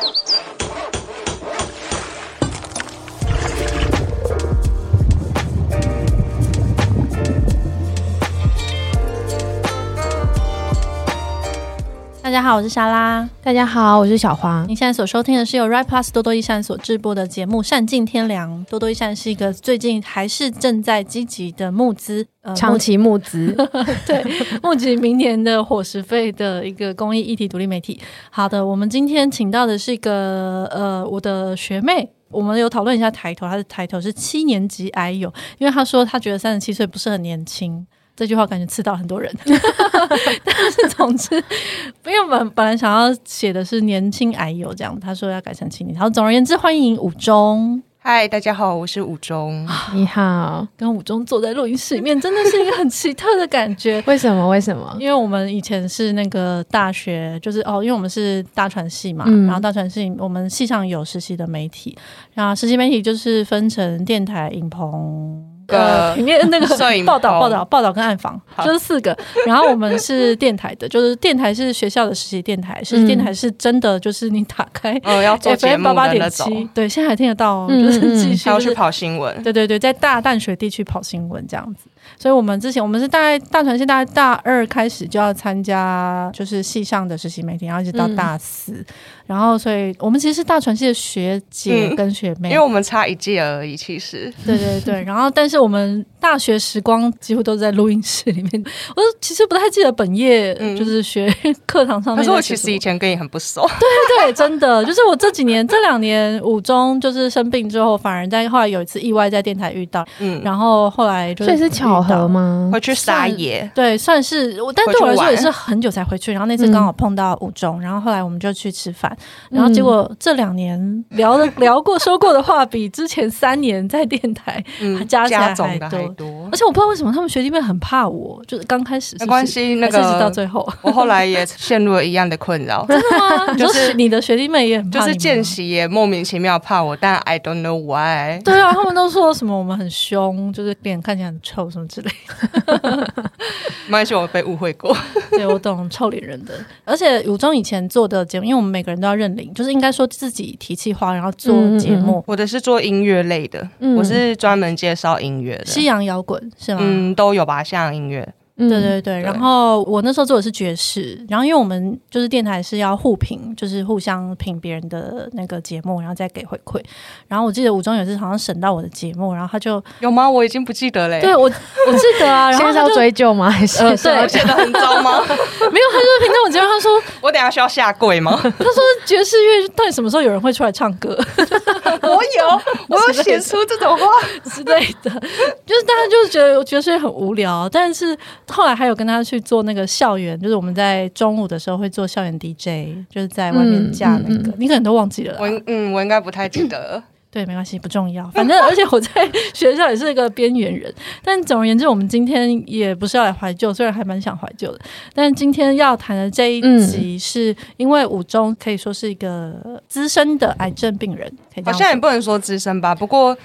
you 家好，我是莎拉。大家好，我是小黄。您现在所收听的是由 Right Plus 多多益善所制播的节目《善尽天良》。多多益善是一个最近还是正在积极的募资，呃，长期募资，对，募集明年的伙食费的一个公益议题独立媒体。好的，我们今天请到的是一个呃，我的学妹。我们有讨论一下抬头，她的抬头是七年级癌友，因为她说她觉得三十七岁不是很年轻。这句话感觉刺到很多人，但是总之，因为本本来想要写的是年轻矮友这样，他说要改成青年。然后，总而言之，欢迎武中。嗨，大家好，我是武中。你好，跟武中坐在录音室里面，真的是一个很奇特的感觉。为什么？为什么？因为我们以前是那个大学，就是哦，因为我们是大传系嘛，嗯、然后大传系我们系上有实习的媒体，然后实习媒体就是分成电台、影棚。呃，里面那个报道、报道、报道跟暗访就是四个。然后我们是电台的，就是电台是学校的实习电台，实习电台是真的，就是你打开哦要做 节目八点七。对，现在还听得到哦，就是继续要去跑新闻。对对对，在大淡水地区跑新闻这样子。所以我们之前我们是大概大传系大概大二开始就要参加，就是系上的实习媒体，然后一直到大四。然后，所以我们其实是大传系的学姐跟学妹，因为我们差一届而已。其实，对对对。然后，但是我们大学时光几乎都在录音室里面。我其实不太记得本业，就是学课堂上。可是我其实以前跟你很不熟。对对对，真的，就是我这几年这两年五中就是生病之后，反而在后来有一次意外在电台遇到。嗯。然后后来就所以是巧合吗？回去撒野。对，算是我，但对我来说也是很久才回去。然后那次刚好碰到五中，然后后来我们就去吃饭。然后结果这两年聊的 聊过说过的话，比之前三年在电台加起来还多。而且我不知道为什么他们学弟妹很怕我，就是刚开始没关系，那个到最后，我后来也 陷入了一样的困扰。真的吗？就是你的学弟妹也很怕，就是见习也莫名其妙怕我，但 I don't know why。对啊，他们都说什么我们很凶，就是脸看起来很臭什么之类的。没关系，我被误会过。对，我懂臭脸人的。而且武中以前做的节目，因为我们每个人都要认领。就是应该说自己提气话，然后做节目。我的是做音乐类的，嗯、我是专门介绍音乐的，西洋摇滚是吗？嗯，都有吧，西洋音乐。对对对，对然后我那时候做的是爵士，然后因为我们就是电台是要互评，就是互相评别人的那个节目，然后再给回馈。然后我记得武中有一次好像审到我的节目，然后他就有吗？我已经不记得嘞。对我我记得啊，然后现在是要追究吗？还是、呃、对，写的 很糟吗？没有，他就评到我节目，他说我等下需要下跪吗？他说爵士乐到底什么时候有人会出来唱歌？我有，我有写出这种话之类的，就是大家就是觉得爵士乐很无聊，但是。后来还有跟他去做那个校园，就是我们在中午的时候会做校园 DJ，就是在外面架那个，嗯嗯嗯、你可能都忘记了。我嗯，我应该不太记得。对，没关系，不重要。反正 而且我在学校也是一个边缘人。但总而言之，我们今天也不是要来怀旧，虽然还蛮想怀旧的。但今天要谈的这一集，是因为五中可以说是一个资深的癌症病人，好像也不能说资深吧。不过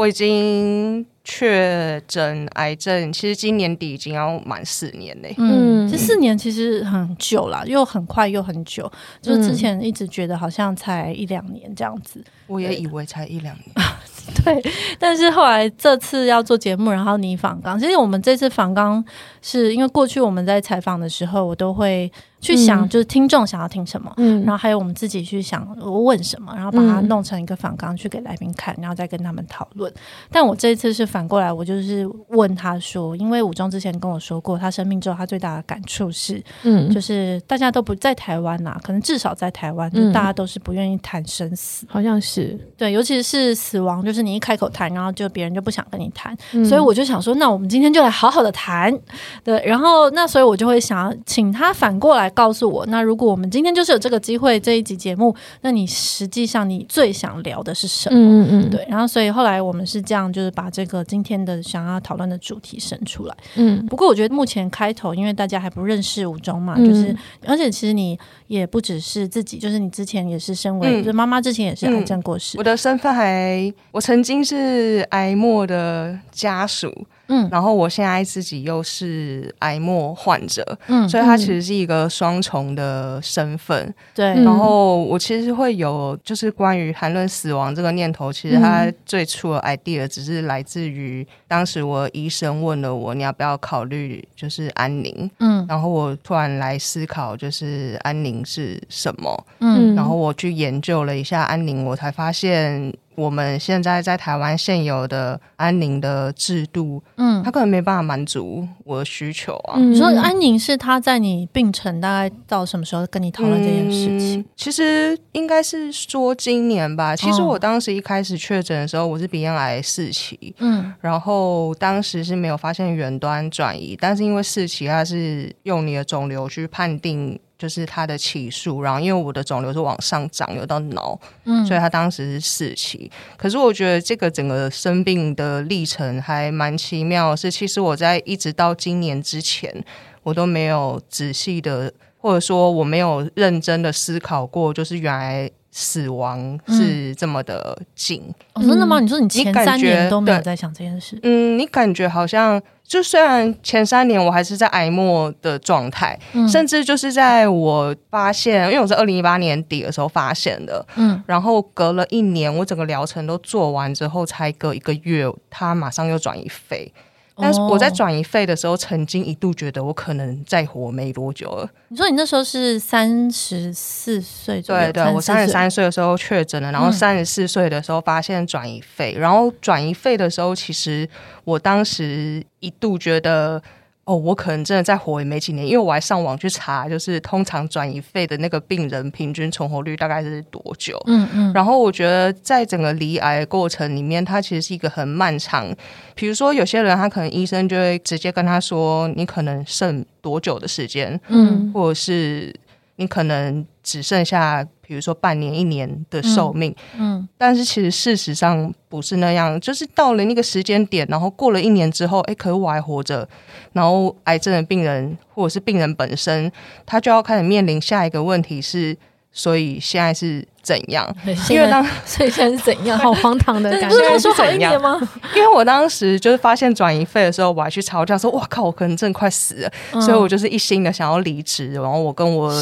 我已经。确诊癌症，其实今年底已经要满四年嘞。嗯，这四年其实很久了，又很快又很久。就是之前一直觉得好像才一两年这样子，我也以为才一两年。对，但是后来这次要做节目，然后你访刚，其实我们这次访刚是因为过去我们在采访的时候，我都会。去想就是听众想要听什么，嗯，然后还有我们自己去想问什么，然后把它弄成一个反纲去给来宾看，然后再跟他们讨论。但我这一次是反过来，我就是问他说，因为武中之前跟我说过，他生病之后他最大的感触是，嗯，就是大家都不在台湾呐，可能至少在台湾，就大家都是不愿意谈生死，好像是。对，尤其是死亡，就是你一开口谈，然后就别人就不想跟你谈，所以我就想说，那我们今天就来好好的谈，对，然后那所以我就会想要请他反过来。告诉我，那如果我们今天就是有这个机会这一集节目，那你实际上你最想聊的是什么？嗯嗯，对。然后，所以后来我们是这样，就是把这个今天的想要讨论的主题生出来。嗯，不过我觉得目前开头，因为大家还不认识武中嘛，就是而且其实你也不只是自己，就是你之前也是身为，就是妈妈之前也是癌症过世，我的身份还我曾经是癌末的家属。嗯，然后我现在自己又是癌末患者，嗯，所以它其实是一个双重的身份，对。然后我其实会有就是关于谈论死亡这个念头，其实它最初的 idea 只是来自于当时我医生问了我，你要不要考虑就是安宁，嗯，然后我突然来思考就是安宁是什么，嗯，然后我去研究了一下安宁，我才发现。我们现在在台湾现有的安宁的制度，嗯，他可能没办法满足我的需求啊。嗯、你说安宁是他在你病程大概到什么时候跟你讨论这件事情？嗯、其实应该是说今年吧。其实我当时一开始确诊的时候，我是鼻咽癌四期，嗯，然后当时是没有发现远端转移，但是因为四期，它是用你的肿瘤去判定。就是他的期数，然后因为我的肿瘤是往上长，有到脑，嗯，所以他当时是四期。可是我觉得这个整个生病的历程还蛮奇妙，是其实我在一直到今年之前，我都没有仔细的，或者说我没有认真的思考过，就是原来。死亡是这么的近。嗯哦，真的吗？你说你前三年都没有在想这件事？嗯，你感觉好像就虽然前三年我还是在癌末的状态，嗯，甚至就是在我发现，因为我是二零一八年底的时候发现的，嗯，然后隔了一年，我整个疗程都做完之后，才隔一个月，他马上又转移肺。但是我在转移肺的时候，曾经一度觉得我可能再活没多久了。你说你那时候是三十四岁左右？对对，我三十三岁的时候确诊了，然后三十四岁的时候发现转移肺，嗯、然后转移肺的时候，其实我当时一度觉得。哦，我可能真的再活也没几年，因为我还上网去查，就是通常转移肺的那个病人平均存活率大概是多久？嗯嗯。然后我觉得在整个离癌的过程里面，它其实是一个很漫长。比如说有些人，他可能医生就会直接跟他说，你可能剩多久的时间？嗯，或者是你可能只剩下。比如说半年、一年的寿命，嗯，嗯，但是其实事实上不是那样，就是到了那个时间点，然后过了一年之后，哎，可是我还活着，然后癌症的病人或者是病人本身，他就要开始面临下一个问题是。所以现在是怎样？因为当所以现在是怎样？好荒唐的感觉。现在是怎样吗？因为我当时就是发现转移费的时候，我还去吵架说：“哇靠，我可能真的快死了。嗯”所以我就是一心的想要离职。然后我跟我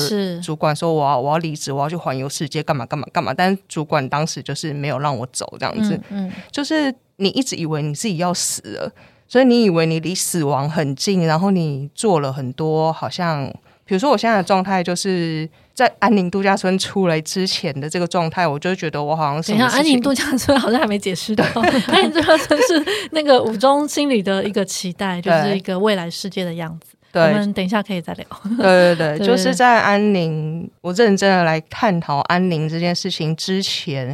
主管说：“我要我要离职，我要去环游世界，干嘛干嘛干嘛。”但是主管当时就是没有让我走，这样子。嗯，嗯就是你一直以为你自己要死了，所以你以为你离死亡很近，然后你做了很多，好像比如说我现在的状态就是。在安宁度假村出来之前的这个状态，我就觉得我好像是。等一下，安宁度假村好像还没解释到。安宁度假村是那个五中心里的一个期待，就是一个未来世界的样子。对，我们等一下可以再聊。对对对，就是在安宁，我认真的来探讨安宁这件事情之前，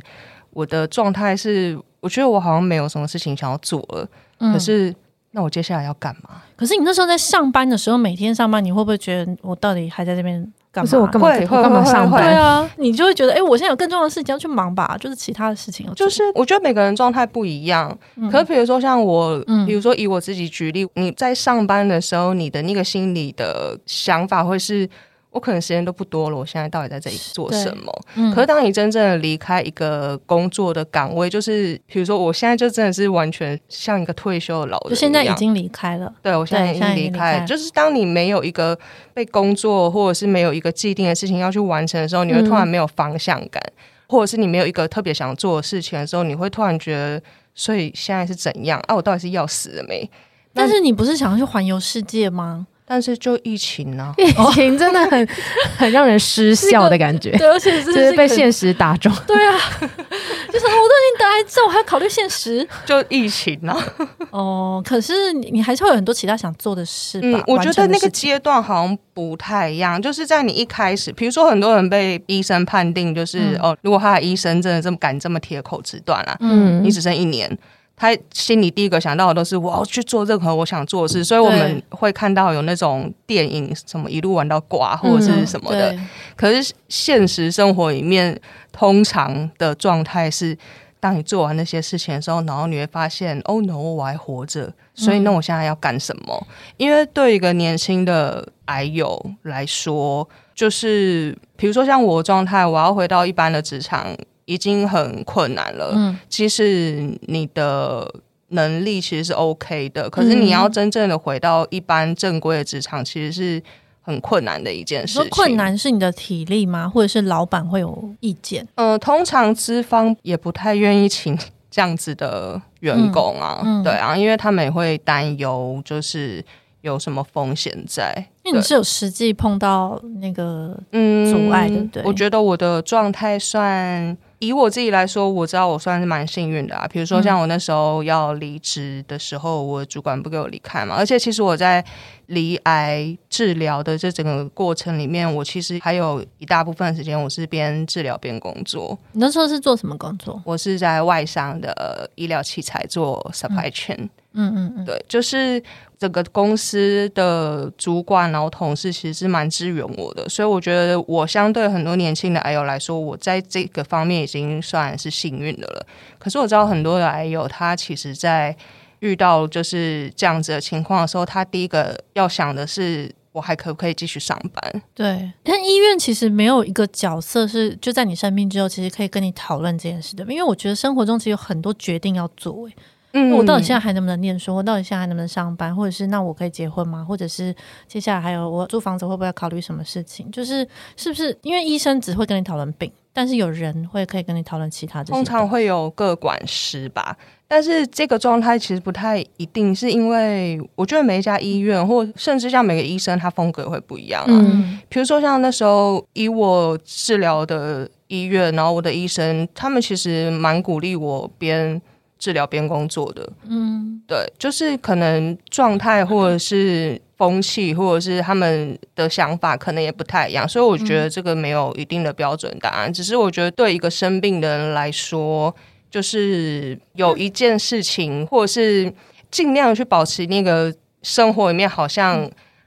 我的状态是，我觉得我好像没有什么事情想要做了。嗯、可是，那我接下来要干嘛？可是你那时候在上班的时候，每天上班，你会不会觉得我到底还在这边？可是我干嘛？会会会上班？对啊，你就会觉得，哎、欸，我现在有更重要的事情要去忙吧，就是其他的事情。就是我觉得每个人状态不一样。嗯、可是比如说像我，比如说以我自己举例，嗯、你在上班的时候，你的那个心里的想法会是。我可能时间都不多了，我现在到底在这里做什么？嗯、可是当你真正的离开一个工作的岗位，就是比如说，我现在就真的是完全像一个退休的老人，就现在已经离开了。对，我现在已经离开了。就是当你没有一个被工作，或者是没有一个既定的事情要去完成的时候，你会突然没有方向感，嗯、或者是你没有一个特别想做的事情的时候，你会突然觉得，所以现在是怎样？啊，我到底是要死了没？但是你不是想要去环游世界吗？但是就疫情呢、啊，疫情真的很 很让人失笑的感觉，对，而且就是被现实打中。对啊，就是我都已经得癌症，我还要考虑现实，就疫情呢、啊。哦，可是你你还是会有很多其他想做的事吧？嗯，我觉得那个阶段好像不太一样，就是在你一开始，比如说很多人被医生判定就是、嗯、哦，如果他的医生真的这么敢这么铁口直断了，嗯，你只剩一年。他心里第一个想到的都是我要去做任何我想做的事，所以我们会看到有那种电影什么一路玩到挂或者是什么的。嗯、可是现实生活里面，通常的状态是，当你做完那些事情的时候，然后你会发现，哦，no，我还活着，所以那我现在要干什么？嗯、因为对一个年轻的癌友来说，就是比如说像我的状态，我要回到一般的职场。已经很困难了。嗯，其实你的能力其实是 OK 的，可是你要真正的回到一般正规的职场，其实是很困难的一件事情。困难是你的体力吗？或者是老板会有意见？呃，通常资方也不太愿意请这样子的员工啊，嗯嗯、对啊，因为他们也会担忧，就是有什么风险在。因为你是有实际碰到那个嗯阻碍，对不对？我觉得我的状态算。以我自己来说，我知道我算是蛮幸运的啊。比如说，像我那时候要离职的时候，我主管不给我离开嘛。而且，其实我在离癌治疗的这整个过程里面，我其实还有一大部分时间我是边治疗边工作。你那时候是做什么工作？我是在外商的医疗器材做 supply chain。嗯嗯嗯嗯，对，就是。整个公司的主管然后同事其实是蛮支援我的，所以我觉得我相对很多年轻的癌友来说，我在这个方面已经算是幸运的了。可是我知道很多的癌友，他其实在遇到就是这样子的情况的时候，他第一个要想的是，我还可不可以继续上班？对，但医院其实没有一个角色是就在你生病之后，其实可以跟你讨论这件事的，因为我觉得生活中其实有很多决定要做，嗯，我到底现在还能不能念书？我到底现在还能不能上班？或者是那我可以结婚吗？或者是接下来还有我租房子会不会要考虑什么事情？就是是不是因为医生只会跟你讨论病，但是有人会可以跟你讨论其他？通常会有个管师吧，但是这个状态其实不太一定，是因为我觉得每一家医院或甚至像每个医生，他风格会不一样啊。嗯，比如说像那时候以我治疗的医院，然后我的医生他们其实蛮鼓励我边。治疗边工作的，嗯，对，就是可能状态或者是风气，或者是他们的想法，可能也不太一样，所以我觉得这个没有一定的标准答案。只是我觉得对一个生病的人来说，就是有一件事情，或者是尽量去保持那个生活里面好像。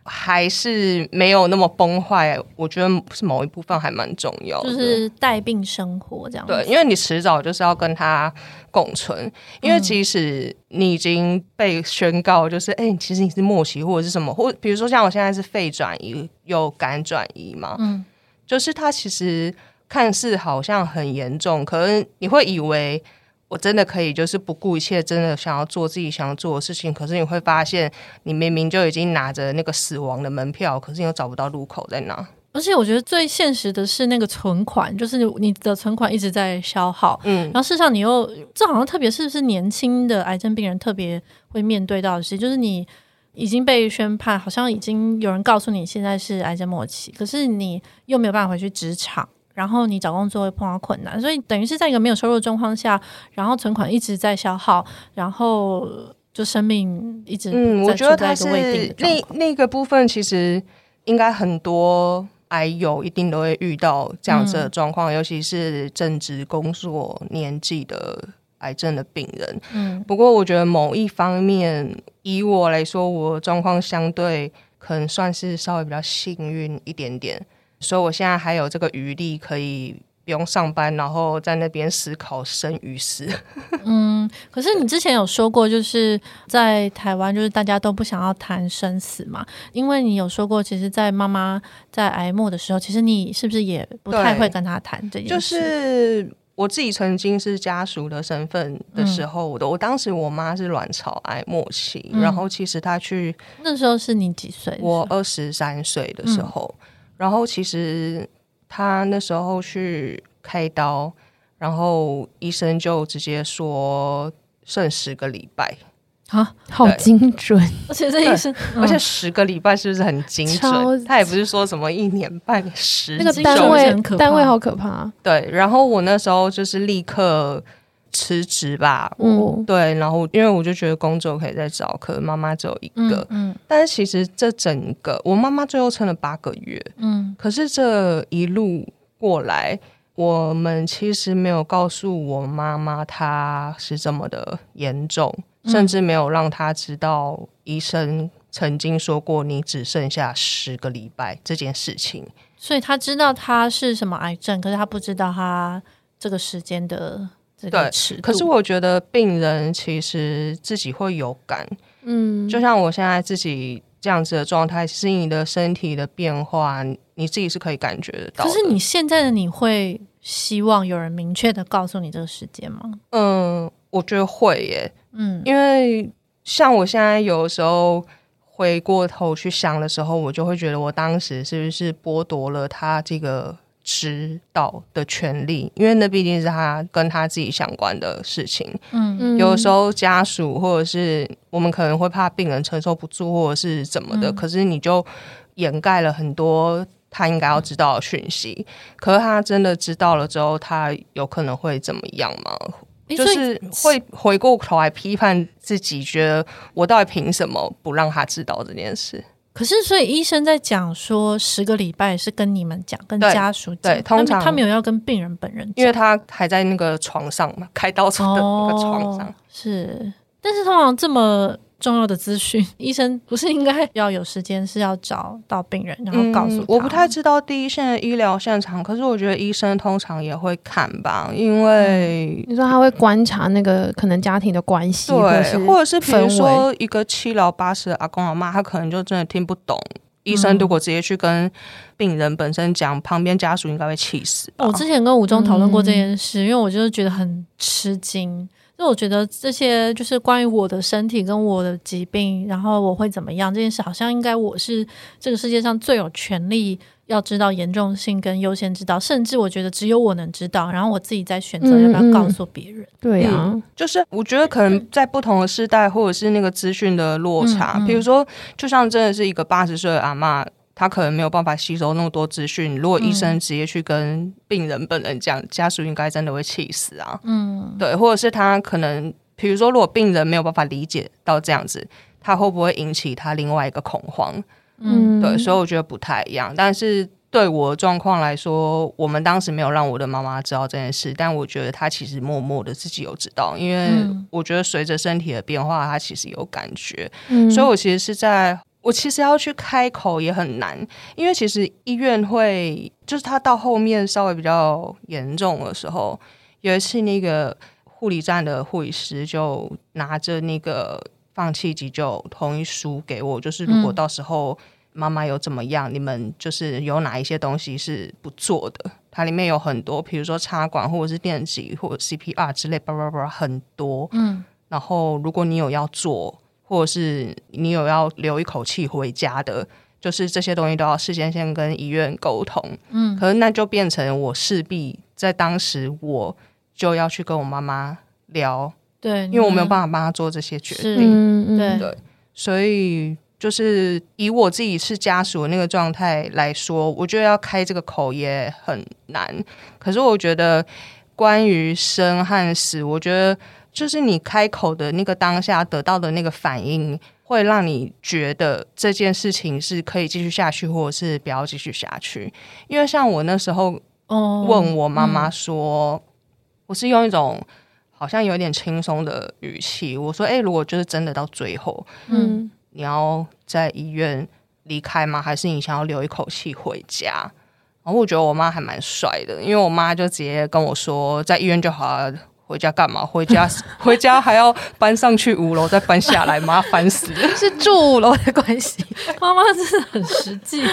还是没有那么崩坏，我觉得是某一部分还蛮重要的，就是带病生活这样。对，因为你迟早就是要跟他共存，因为即使你已经被宣告就是，哎、嗯欸，其实你是末期或者是什么，或比如说像我现在是肺转移有肝转移嘛，嗯，就是他其实看似好像很严重，可能你会以为。我真的可以，就是不顾一切，真的想要做自己想要做的事情。可是你会发现，你明明就已经拿着那个死亡的门票，可是你又找不到入口在哪。而且我觉得最现实的是那个存款，就是你的存款一直在消耗。嗯，然后事实上你又这好像特别是不是年轻的癌症病人特别会面对到的是，就是你已经被宣判，好像已经有人告诉你现在是癌症末期，可是你又没有办法回去职场。然后你找工作会碰到困难，所以等于是在一个没有收入的状况下，然后存款一直在消耗，然后就生命一直嗯，我觉得它是那那个部分，其实应该很多癌友一定都会遇到这样子的状况，嗯、尤其是正值工作年纪的癌症的病人。嗯，不过我觉得某一方面，以我来说，我状况相对可能算是稍微比较幸运一点点。所以我现在还有这个余力，可以不用上班，然后在那边思考生与死。嗯，可是你之前有说过，就是在台湾，就是大家都不想要谈生死嘛，因为你有说过，其实，在妈妈在癌末的时候，其实你是不是也不太会跟她谈这件事？就是我自己曾经是家属的身份的时候，我的、嗯、我当时我妈是卵巢癌末期，嗯、然后其实她去那时候是你几岁？我二十三岁的时候。嗯然后其实他那时候去开刀，然后医生就直接说剩十个礼拜啊，好精准！而且这医生，而且十个礼拜是不是很精准？他也不是说什么一年半十，那个单位单位好可怕。对，然后我那时候就是立刻。辞职吧，嗯，对，然后因为我就觉得工作可以再找，可能妈妈只有一个，嗯，嗯，但是其实这整个我妈妈最后撑了八个月，嗯，可是这一路过来，我们其实没有告诉我妈妈她是这么的严重，嗯，甚至没有让她知道医生曾经说过你只剩下十个礼拜这件事情，所以她知道她是什么癌症，可是她不知道她这个时间的。对，可是我觉得病人其实自己会有感，嗯，就像我现在自己这样子的状态，其实你的身体的变化，你自己是可以感觉得到。可是你现在的你会希望有人明确的告诉你这个时间吗？嗯，我觉得会耶，嗯，因为像我现在有时候回过头去想的时候，我就会觉得我当时是不是剥夺了他这个指导的权利？因为那毕竟是他跟他自己相关的事情。嗯嗯，有时候家属或者是我们可能会怕病人承受不住，或者是怎么的，嗯、可是你就掩盖了很多他应该要知道的讯息。可是他真的知道了之后，他有可能会怎么样吗？就是会回过头来批判自己，觉得我到底凭什么不让他知道这件事？可是，所以医生在讲说十个礼拜是跟你们讲，跟家属讲，对，通常他没有要跟病人本人讲，因为他还在那个床上嘛，开刀的那个床上。哦，是，但是通常这么。重要的资讯，医生不是应该要有时间，是要找到病人，然后告诉。嗯，我不太知道第一线的医疗现场，可是我觉得医生通常也会看吧，因为、嗯、你说他会观察那个可能家庭的关系，对，或者是比如说一个七老八十的阿公阿妈，他可能就真的听不懂。医生如果直接去跟病人本身讲，旁边家属应该会气死。我之前跟吴中讨论过这件事，嗯、因为我就是觉得很吃惊。所以我觉得这些就是关于我的身体跟我的疾病，然后我会怎么样这件事，好像应该我是这个世界上最有权利要知道严重性跟优先知道，甚至我觉得只有我能知道，然后我自己再选择要不要告诉别人。嗯嗯对啊、嗯，就是我觉得可能在不同的时代，或者是那个资讯的落差，嗯嗯、比如说，就像真的是一个八十岁的阿嬷。他可能没有办法吸收那么多资讯。如果医生直接去跟病人本人讲，嗯、家属应该真的会气死啊。嗯，对，或者是他可能，比如说，如果病人没有办法理解到这样子，他会不会引起他另外一个恐慌？嗯，对，所以我觉得不太一样。但是对我的状况来说，我们当时没有让我的妈妈知道这件事，但我觉得她其实默默的自己有知道，因为我觉得随着身体的变化，她其实有感觉。嗯，所以我其实是在。我其实要去开口也很难，因为其实医院会，就是他到后面稍微比较严重的时候，有一次那个护理站的护理师就拿着那个放弃急救同意书给我，就是如果到时候妈妈有怎么样，嗯、你们就是有哪一些东西是不做的，它里面有很多，比如说插管或者是电击或者 CPR 之类，叭叭叭很多，嗯，然后如果你有要做。或者是你有要留一口气回家的，就是这些东西都要事先先跟医院沟通。嗯，可是那就变成我势必在当时我就要去跟我妈妈聊，对，因为我没有办法帮她做这些决定。对对，所以就是以我自己是家属的那个状态来说，我觉得要开这个口也很难。可是我觉得关于生和死，我觉得。就是你开口的那个当下得到的那个反应，会让你觉得这件事情是可以继续下去，或者是不要继续下去。因为像我那时候问我妈妈说，哦嗯、我是用一种好像有点轻松的语气，我说：“哎，如果就是真的到最后，嗯，你要在医院离开吗？还是你想要留一口气回家？”然后我觉得我妈还蛮帅的，因为我妈就直接跟我说：“在医院就好了。”回家干嘛？回家 回家还要搬上去五楼再搬下来，麻烦死了。是住五楼的关系，妈妈真的很实际，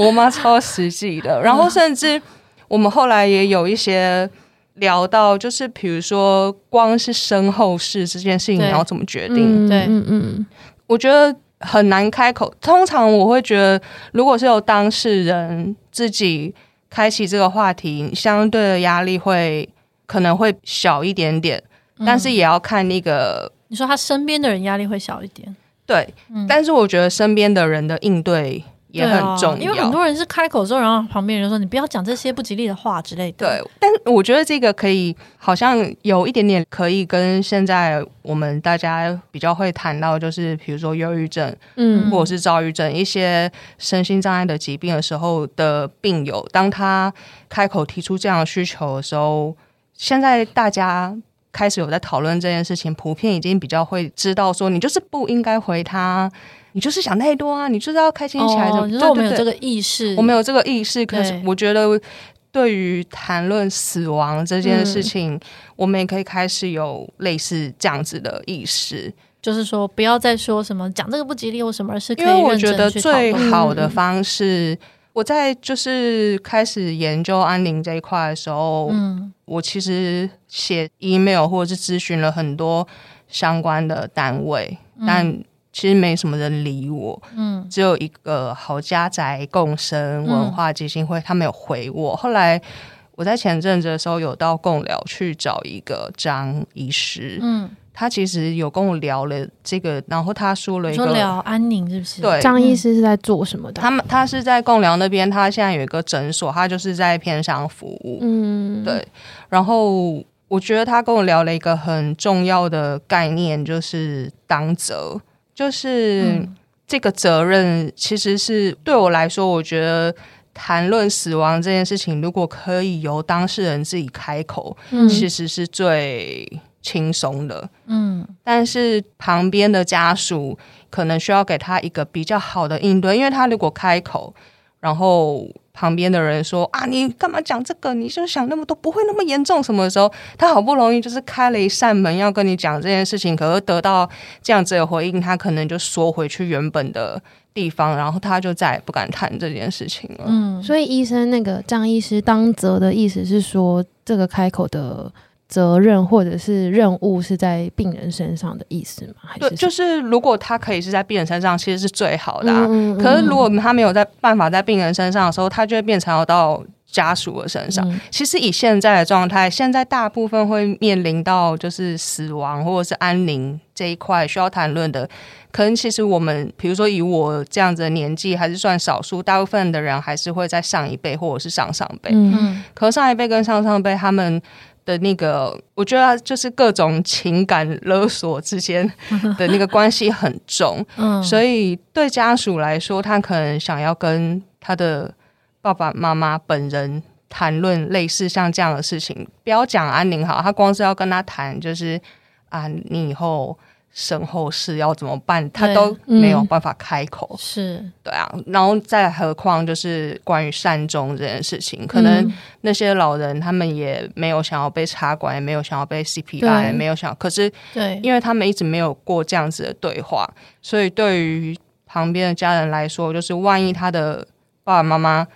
我妈超实际的。然后甚至我们后来也有一些聊到，就是比如说，光是身后事这件事情，你要怎么决定？对，嗯嗯，我觉得很难开口。通常我会觉得，如果是有当事人自己开启这个话题，相对的压力会。可能会小一点点，但是也要看那个。嗯，你说他身边的人压力会小一点，对。嗯，但是我觉得身边的人的应对也很重要，因为很多人是开口之后，然后旁边人就说：“你不要讲这些不吉利的话之类的。”对。但我觉得这个可以，好像有一点点可以跟现在我们大家比较会谈到，就是比如说忧郁症，嗯，或者是躁郁症，一些身心障碍的疾病的时候的病友，当他开口提出这样的需求的时候。现在大家开始有在讨论这件事情，普遍已经比较会知道说，你就是不应该回他，你就是想太多啊，你就是要开心起来。哦，就是我们有这个意识，我们有这个意识。可是我觉得，对于谈论死亡这件事情，对我们也可以开始有类似这样子的意识，就是说，不要再说什么讲这个不吉利或什么，而是可以因为我觉得最好的方式。我在就是开始研究安宁这一块的时候，嗯，我其实写 email 或者是咨询了很多相关的单位，嗯、但其实没什么人理我。嗯，只有一个好家宅共生文化基金会，嗯、他没有回我。后来我在前阵子的时候有到贡寮去找一个张医师，嗯。他其实有跟我聊了这个，然后他说了一个说聊安宁是不是？对，张医师是在做什么的？他们他是在贡寮那边，他现在有一个诊所，他就是在偏乡服务。嗯，对。然后我觉得他跟我聊了一个很重要的概念，就是当责，就是这个责任其实是对我来说，我觉得谈论死亡这件事情，如果可以由当事人自己开口，嗯，其实是最。轻松的，嗯，但是旁边的家属可能需要给他一个比较好的应对，因为他如果开口，然后旁边的人说啊，你干嘛讲这个？你就想那么多，不会那么严重什么时候，他好不容易就是开了一扇门要跟你讲这件事情，可是得到这样子的回应，他可能就缩回去原本的地方，然后他就再也不敢谈这件事情了。嗯，所以医生那个张医师当责的意思是说，这个开口的。责任或者是任务是在病人身上的意思吗？还是对，就是如果他可以是在病人身上，其实是最好的啊。嗯嗯嗯。可是如果他没有在办法在病人身上的时候，他就会变成要到家属的身上。嗯。其实以现在的状态，现在大部分会面临到就是死亡或者是安宁这一块需要谈论的，可能其实我们比如说以我这样子的年纪，还是算少数，大部分的人还是会在上一辈或者是上上辈。嗯。可上一辈跟上上辈他们。的那个，我觉得就是各种情感勒索之间的那个关系很重，嗯，所以对家属来说，他可能想要跟他的爸爸妈妈本人谈论类似像这样的事情，不要讲安宁好，他光是要跟他谈，就是啊，你以后。身后事要怎么办？他都没有办法开口。嗯、是对啊，然后再何况就是关于善终这件事情，可能那些老人他们也没有想要被插管，也没有想要被 CPR，也没有想，可是对，因为他们一直没有过这样子的对话，所以对于旁边的家人来说，就是万一他的爸爸妈妈。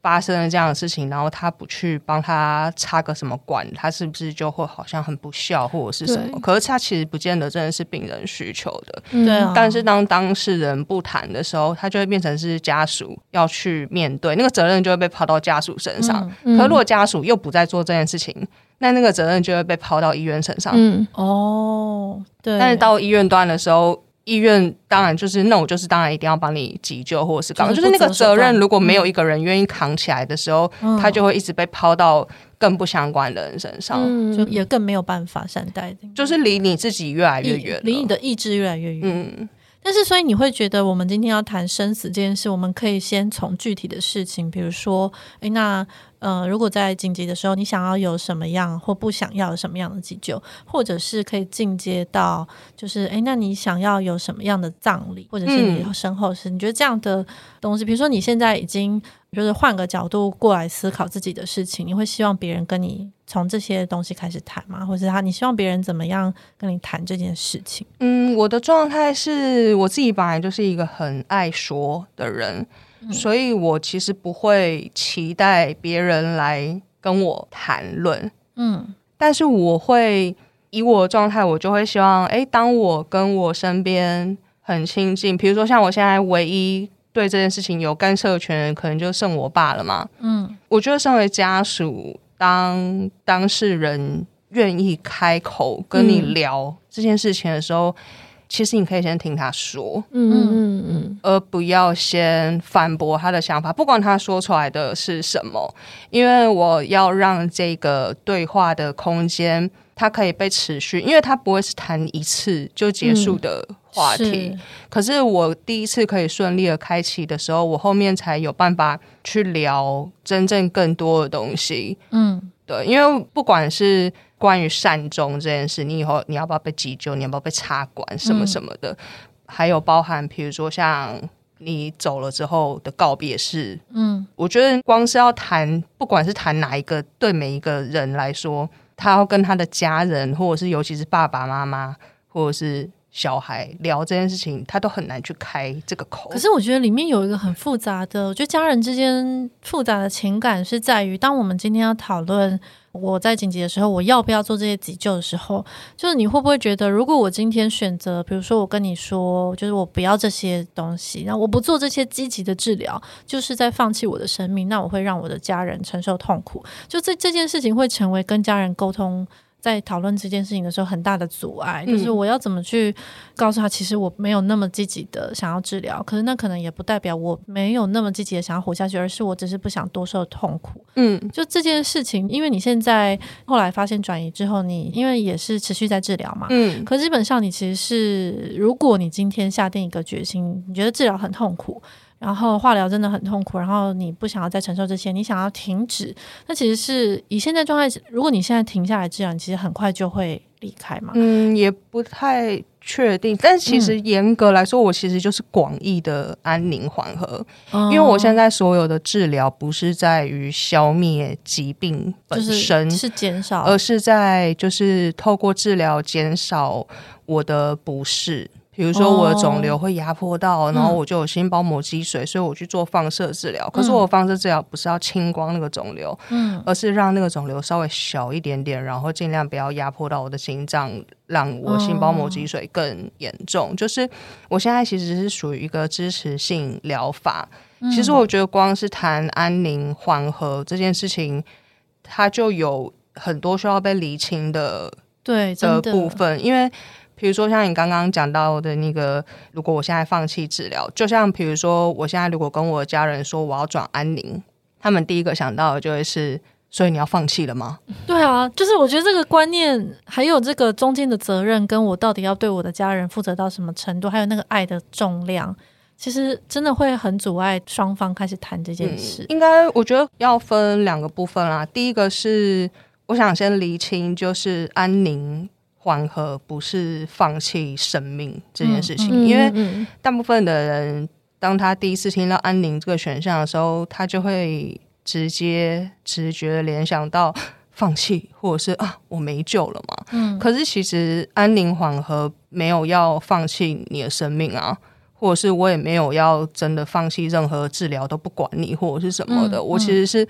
发生了这样的事情，然后他不去帮他插个什么管，他是不是就会好像很不孝或者是什么？可是他其实不见得真的是病人需求的。对啊。但是当当事人不谈的时候，他就会变成是家属要去面对，那个责任就会被抛到家属身上。嗯。可如果家属又不再做这件事情，那那个责任就会被抛到医院身上。嗯。哦。对。但是到医院端的时候。医院当然就是那我就是当然一定要帮你急救或者是干嘛，就是那个责任如果没有一个人愿意扛起来的时候，嗯、他就会一直被抛到更不相关的人身上，嗯、就也更没有办法善待，就是离你自己越来越远，离你的意志越来越远。嗯，但是所以你会觉得我们今天要谈生死这件事，我们可以先从具体的事情，比如说，诶，那。呃，如果在紧急的时候，你想要有什么样或不想要什么样的急救，或者是可以进阶到，就是哎，那你想要有什么样的葬礼，或者是你身后事，嗯、你觉得这样的东西，比如说你现在已经就是换个角度过来思考自己的事情，你会希望别人跟你从这些东西开始谈吗？或者是他，你希望别人怎么样跟你谈这件事情？嗯，我的状态是我自己本来就是一个很爱说的人。所以我其实不会期待别人来跟我谈论，嗯，但是我会以我的状态，我就会希望，哎，当我跟我身边很亲近，比如说像我现在唯一对这件事情有干涉权人，可能就剩我爸了嘛，嗯，我觉得身为家属，当当事人愿意开口跟你聊这件事情的时候。其实你可以先听他说，嗯嗯嗯，而不要先反驳他的想法，不管他说出来的是什么，因为我要让这个对话的空间，它可以被持续，因为它不会是谈一次就结束的话题。嗯、是。可是我第一次可以顺利的开启的时候，我后面才有办法去聊真正更多的东西。嗯，对，因为不管是。关于善终这件事，你以后你要不要被急救？你要不要被插管？什么什么的，嗯、还有包含，比如说像你走了之后的告别式。嗯，我觉得光是要谈，不管是谈哪一个，对每一个人来说，他要跟他的家人，或者是尤其是爸爸妈妈，或者是小孩聊这件事情，他都很难去开这个口。可是我觉得里面有一个很复杂的，我觉得家人之间复杂的情感是在于，当我们今天要讨论我在紧急的时候，我要不要做这些急救的时候，就是你会不会觉得，如果我今天选择，比如说我跟你说，就是我不要这些东西，那我不做这些积极的治疗，就是在放弃我的生命，那我会让我的家人承受痛苦。就这这件事情会成为跟家人沟通。在讨论这件事情的时候，很大的阻碍就是我要怎么去告诉他，其实我没有那么积极的想要治疗，可是那可能也不代表我没有那么积极的想要活下去，而是我只是不想多受痛苦。嗯，就这件事情，因为你现在后来发现转移之后，你因为也是持续在治疗嘛，嗯，可基本上你其实是，如果你今天下定一个决心，你觉得治疗很痛苦。然后化疗真的很痛苦，然后你不想要再承受这些，你想要停止，那其实是以现在状态，如果你现在停下来治疗，你其实很快就会离开嘛。嗯，也不太确定，但其实严格来说，嗯、我其实就是广义的安宁缓和，嗯、因为我现在所有的治疗不是在于消灭疾病本身，是减少，而是在就是透过治疗减少我的不适。比如说我的肿瘤会压迫到，哦、然后我就有心包膜积水，嗯、所以我去做放射治疗。可是我放射治疗不是要清光那个肿瘤，嗯，而是让那个肿瘤稍微小一点点，然后尽量不要压迫到我的心脏，让我心包膜积水更严重。哦、就是我现在其实是属于一个支持性疗法。嗯、其实我觉得光是谈安宁缓和这件事情，它就有很多需要被厘清的对的部分，因为。比如说像你刚刚讲到的那个，如果我现在放弃治疗，就像比如说我现在如果跟我家人说我要转安宁，他们第一个想到的就会是，所以你要放弃了吗？对啊，就是我觉得这个观念，还有这个中间的责任，跟我到底要对我的家人负责到什么程度，还有那个爱的重量，其实真的会很阻碍双方开始谈这件事。嗯，应该我觉得要分两个部分啦，第一个是我想先厘清，就是安宁。缓和不是放弃生命这件事情，嗯嗯嗯、因为大部分的人，当他第一次听到安宁这个选项的时候，他就会直接直觉联想到放弃，或者是啊，我没救了嘛。嗯，可是其实安宁缓和没有要放弃你的生命啊，或者是我也没有要真的放弃任何治疗都不管你或者是什么的。嗯嗯、我其实是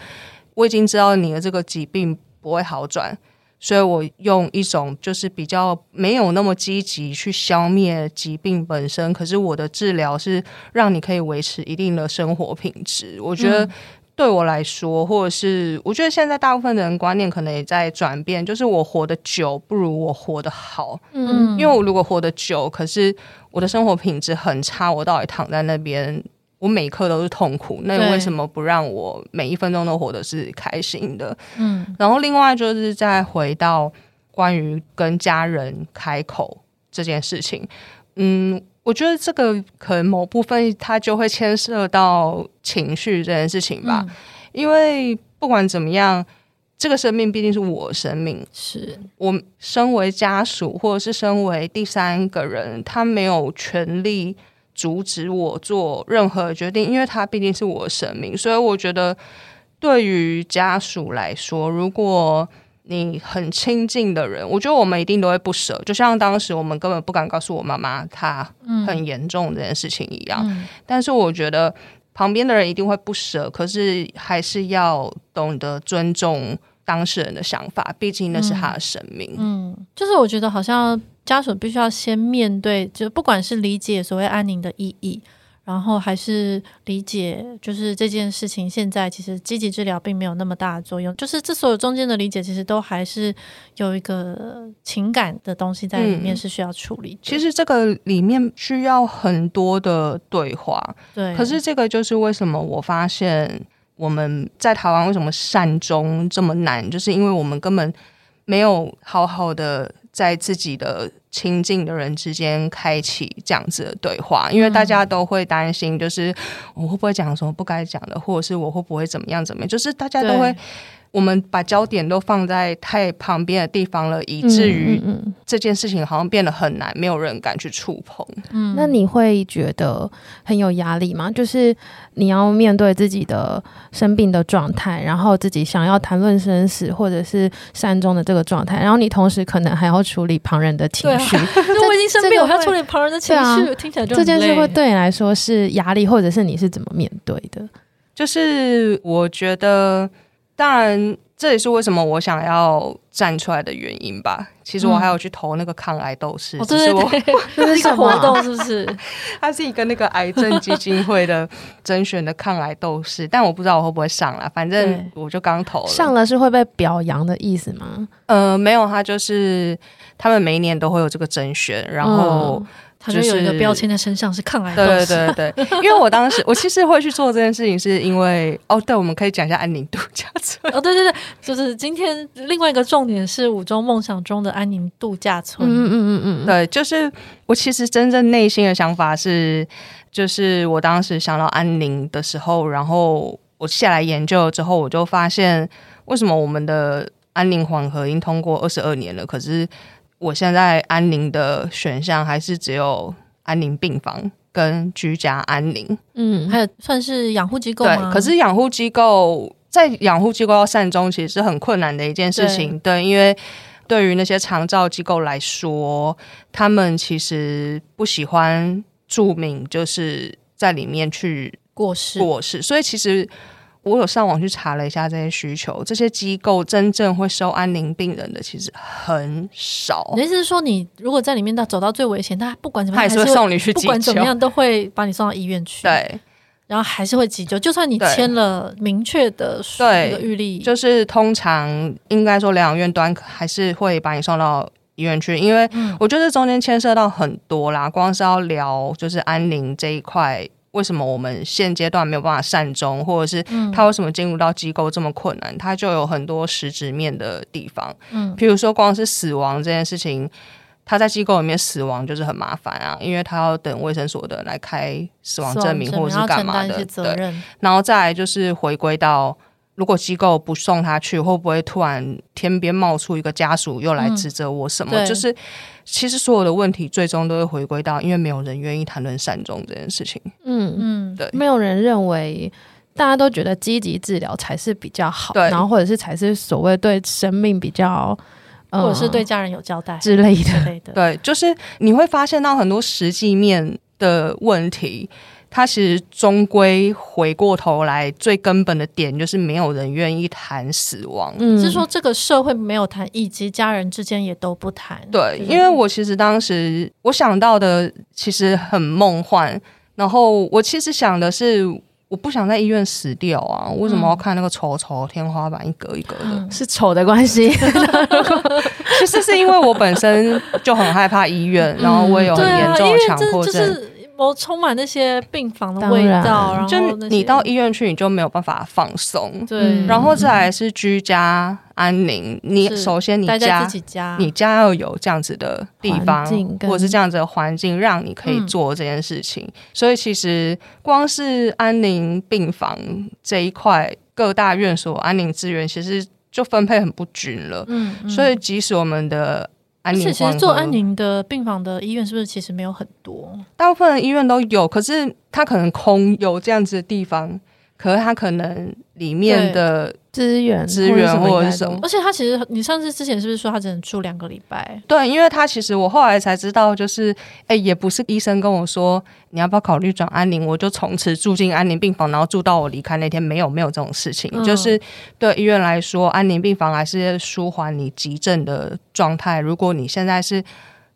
我已经知道你的这个疾病不会好转。所以我用一种就是比较没有那么积极去消灭疾病本身，可是我的治疗是让你可以维持一定的生活品质。我觉得对我来说，或者是我觉得现在大部分的人观念可能也在转变，就是我活得久不如我活得好。嗯，因为我如果活得久，可是我的生活品质很差，我到底躺在那边。我每一刻都是痛苦，那为什么不让我每一分钟都活得是开心的？嗯，然后另外就是再回到关于跟家人开口这件事情，嗯，我觉得这个可能某部分它就会牵涉到情绪这件事情吧，嗯，因为不管怎么样，这个生命毕竟是我生命，是我身为家属或者是身为第三个人，他没有权利。阻止我做任何决定，因为他毕竟是我的生命，所以我觉得对于家属来说，如果你很亲近的人，我觉得我们一定都会不舍。就像当时我们根本不敢告诉我妈妈她很严重这件事情一样。嗯、但是我觉得旁边的人一定会不舍，可是还是要懂得尊重当事人的想法，毕竟那是他的生命。嗯，嗯，就是我觉得好像。家属必须要先面对，就不管是理解所谓安宁的意义，然后还是理解，就是这件事情现在其实积极治疗并没有那么大的作用，就是这所有中间的理解，其实都还是有一个情感的东西在里面是需要处理。其实这个里面需要很多的对话，对。可是这个就是为什么我发现我们在台湾为什么善终这么难，就是因为我们根本没有好好的。在自己的亲近的人之间开启这样子的对话，因为大家都会担心，就是我会不会讲什么不该讲的，或者是我会不会怎么样怎么样，就是大家都会我们把焦点都放在太旁边的地方了，以至于这件事情好像变得很难，没有人敢去触碰。嗯，那你会觉得很有压力吗？就是你要面对自己的生病的状态，然后自己想要谈论生死或者是善终的这个状态，然后你同时可能还要处理旁人的情绪。对啊，我已经生病，我还要处理旁人的情绪，啊，听起来就这件事会对你来说是压力，或者是你是怎么面对的？就是我觉得。当然，这也是为什么我想要站出来的原因吧。其实我还有去投那个抗癌斗士，就、嗯、是我 这是一个活动，是不是？它是一个那个癌症基金会的甄选的抗癌斗士，但我不知道我会不会上了。反正我就刚投了，上了是会被表扬的意思吗？呃，没有，他就是他们每一年都会有这个甄选，然后。嗯他就有一个标签在身上，是抗癌。对对对对，因为我当时我其实会去做这件事情，是因为哦，对，我们可以讲一下安宁度假村。哦，对对对，就是今天另外一个重点是五中梦想中的安宁度假村。嗯嗯嗯嗯，对，就是我其实真正内心的想法是，就是我当时想到安宁的时候，然后我下来研究了之后，我就发现为什么我们的安宁缓和已经通过二十二年了，可是。我现在安宁的选项还是只有安宁病房跟居家安宁，嗯，还有算是养护机构吗？对，可是养护机构在养护机构要善终，其实是很困难的一件事情。对，对，因为对于那些长照机构来说，他们其实不喜欢住民就是在里面去过世过世，所以其实。我有上网去查了一下这些需求，这些机构真正会收安宁病人的其实很少。你的意思是说，你如果在里面到走到最危险，他不管怎么样，他还是会送你去急救，不管怎么样都会把你送到医院去。对，然后还是会急救，就算你签了明确的对预立，就是通常应该说疗养院端还是会把你送到医院去，因为我觉得中间牵涉到很多啦，光是要聊就是安宁这一块。为什么我们现阶段没有办法善终，或者是他为什么进入到机构这么困难？他就有很多实质面的地方，嗯，比如说光是死亡这件事情，他在机构里面死亡就是很麻烦啊，因为他要等卫生所的人来开死亡证明，或者是干嘛的，对，然后再来就是回归到。如果机构不送他去，会不会突然天边冒出一个家属又来指责我什么？嗯、就是其实所有的问题最终都会回归到，因为没有人愿意谈论善终这件事情。嗯嗯，对，没有人认为，大家都觉得积极治疗才是比较好，对，然后或者是才是所谓对生命比较，呃、或者是对家人有交代之类的之类的。对，就是你会发现到很多实际面的问题。他其实终归回过头来，最根本的点就是没有人愿意谈死亡。嗯，是说这个社会没有谈，以及家人之间也都不谈。对，因为我其实当时我想到的其实很梦幻，然后我其实想的是，我不想在医院死掉啊！为什么要看那个丑丑天花板一格一格的？嗯、是丑的关系。其实是因为我本身就很害怕医院，然后我也有很严重的强迫症。我充满那些病房的味道，然后就你到医院去，你就没有办法放松。对，然后再来是居家安宁。你首先你家，家你家要有这样子的地方，或者是这样子的环境，让你可以做这件事情。嗯、所以其实光是安宁病房这一块，各大院所安宁资源其实就分配很不均了。嗯，嗯，所以即使我们的。而且其实做安宁的病房的医院是不是其实没有很多？大部分的医院都有，可是它可能空有这样子的地方，可是它可能里面的。资源资源或者是什么，而且他其实，你上次之前是不是说他只能住两个礼拜？对，因为他其实我后来才知道，就是哎、欸，也不是医生跟我说你要不要考虑转安宁，我就从此住进安宁病房，然后住到我离开那天，没有没有这种事情。嗯、就是对医院来说，安宁病房还是舒缓你急症的状态。如果你现在是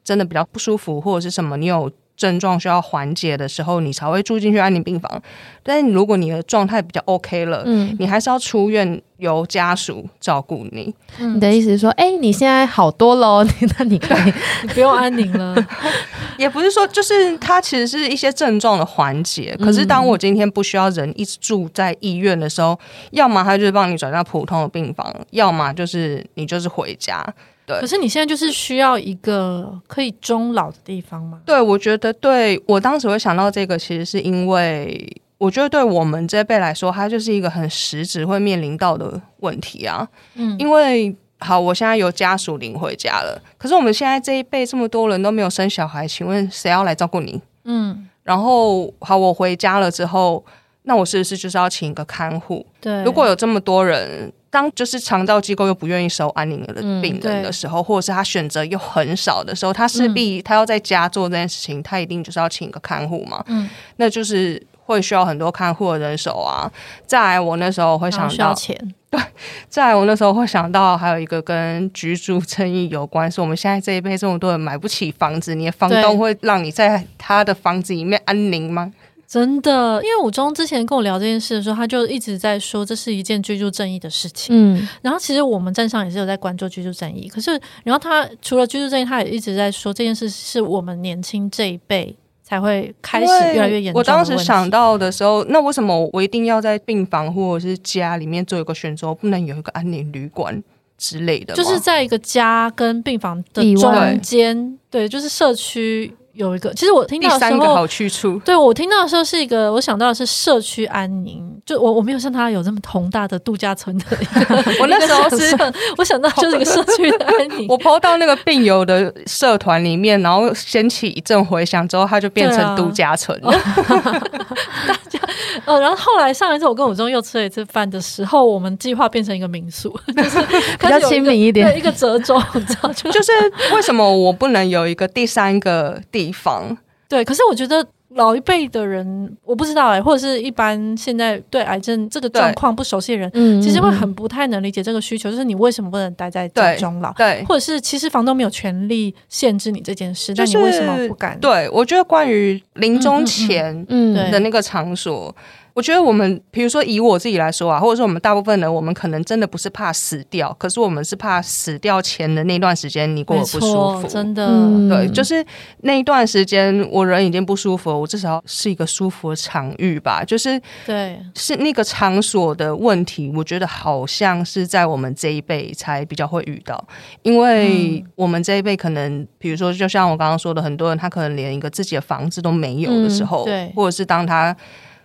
真的比较不舒服，或者是什么，你有。症状需要缓解的时候，你才会住进去安宁病房。但是如果你的状态比较 OK 了，嗯，你还是要出院，由家属照顾你。嗯、你的意思是说，哎、欸，你现在好多喽？那你可以 你不用安宁了。也不是说，就是它其实是一些症状的缓解。可是当我今天不需要人一直住在医院的时候，嗯、要么他就是帮你转到普通的病房，要么就是你就是回家。对，可是你现在就是需要一个可以终老的地方吗？对，我觉得对我当时会想到这个，其实是因为我觉得对我们这一辈来说，它就是一个很实质会面临到的问题啊。嗯，因为好，我现在有家属领回家了，可是我们现在这一辈这么多人都没有生小孩，请问谁要来照顾你？嗯，然后好，我回家了之后，那我是不是就是要请一个看护？对，如果有这么多人，当就是长照机构又不愿意收安宁的病人的时候，嗯、或者是他选择又很少的时候，他势必他要在家做这件事情，嗯、他一定就是要请一个看护嘛。嗯，那就是。会需要很多看护的人手啊！再来，我那时候会想到钱，对，再来，我那时候会想到还有一个跟居住正义有关，是我们现在这一辈这么多人买不起房子，你的房东会让你在他的房子里面安宁吗？真的，因为武忠之前跟我聊这件事的时候，他就一直在说这是一件居住正义的事情。嗯，然后其实我们站上也是有在关注居住正义，可是然后他除了居住正义，他也一直在说这件事是我们年轻这一辈。才会开始越来越严重。我当时想到的时候，那为什么我一定要在病房或者是家里面做一个选择，不能有一个安宁旅馆之类的？就是在一个家跟病房的中间，对，就是社区。有一个，其实我听到的时候，第三个好去处，对我听到的时候是一个，我想到的是社区安宁，就我我没有像他有这么宏大的度假村的一个，我那时候是我想到就是一个社区的安宁。我 po 到那个病友的社团里面，然后掀起一阵回响之后，它就变成度假村了。大家哦，然后后来上一次我跟武忠又吃了一次饭的时候，我们计划变成一个民宿，就是 比较亲民一点，一个折中，你知道 就是为什么我不能有一个第三个？地方对，可是我觉得老一辈的人，我不知道哎、欸，或者是一般现在对癌症这个状况不熟悉的人，其实会很不太能理解这个需求，就是你为什么不能待在家中老？对，或者是其实房东没有权利限制你这件事，就是、但你为什么不敢？对，我觉得关于临终前的那个场所。我觉得我们，比如说以我自己来说啊，或者说我们大部分人，我们可能真的不是怕死掉，可是我们是怕死掉前的那段时间你过得不舒服，真的，对，就是那一段时间我人已经不舒服了，我至少是一个舒服的场域吧，就是对，是那个场所的问题，我觉得好像是在我们这一辈才比较会遇到，因为我们这一辈可能，比如说就像我刚刚说的，很多人他可能连一个自己的房子都没有的时候，对，或者是当他。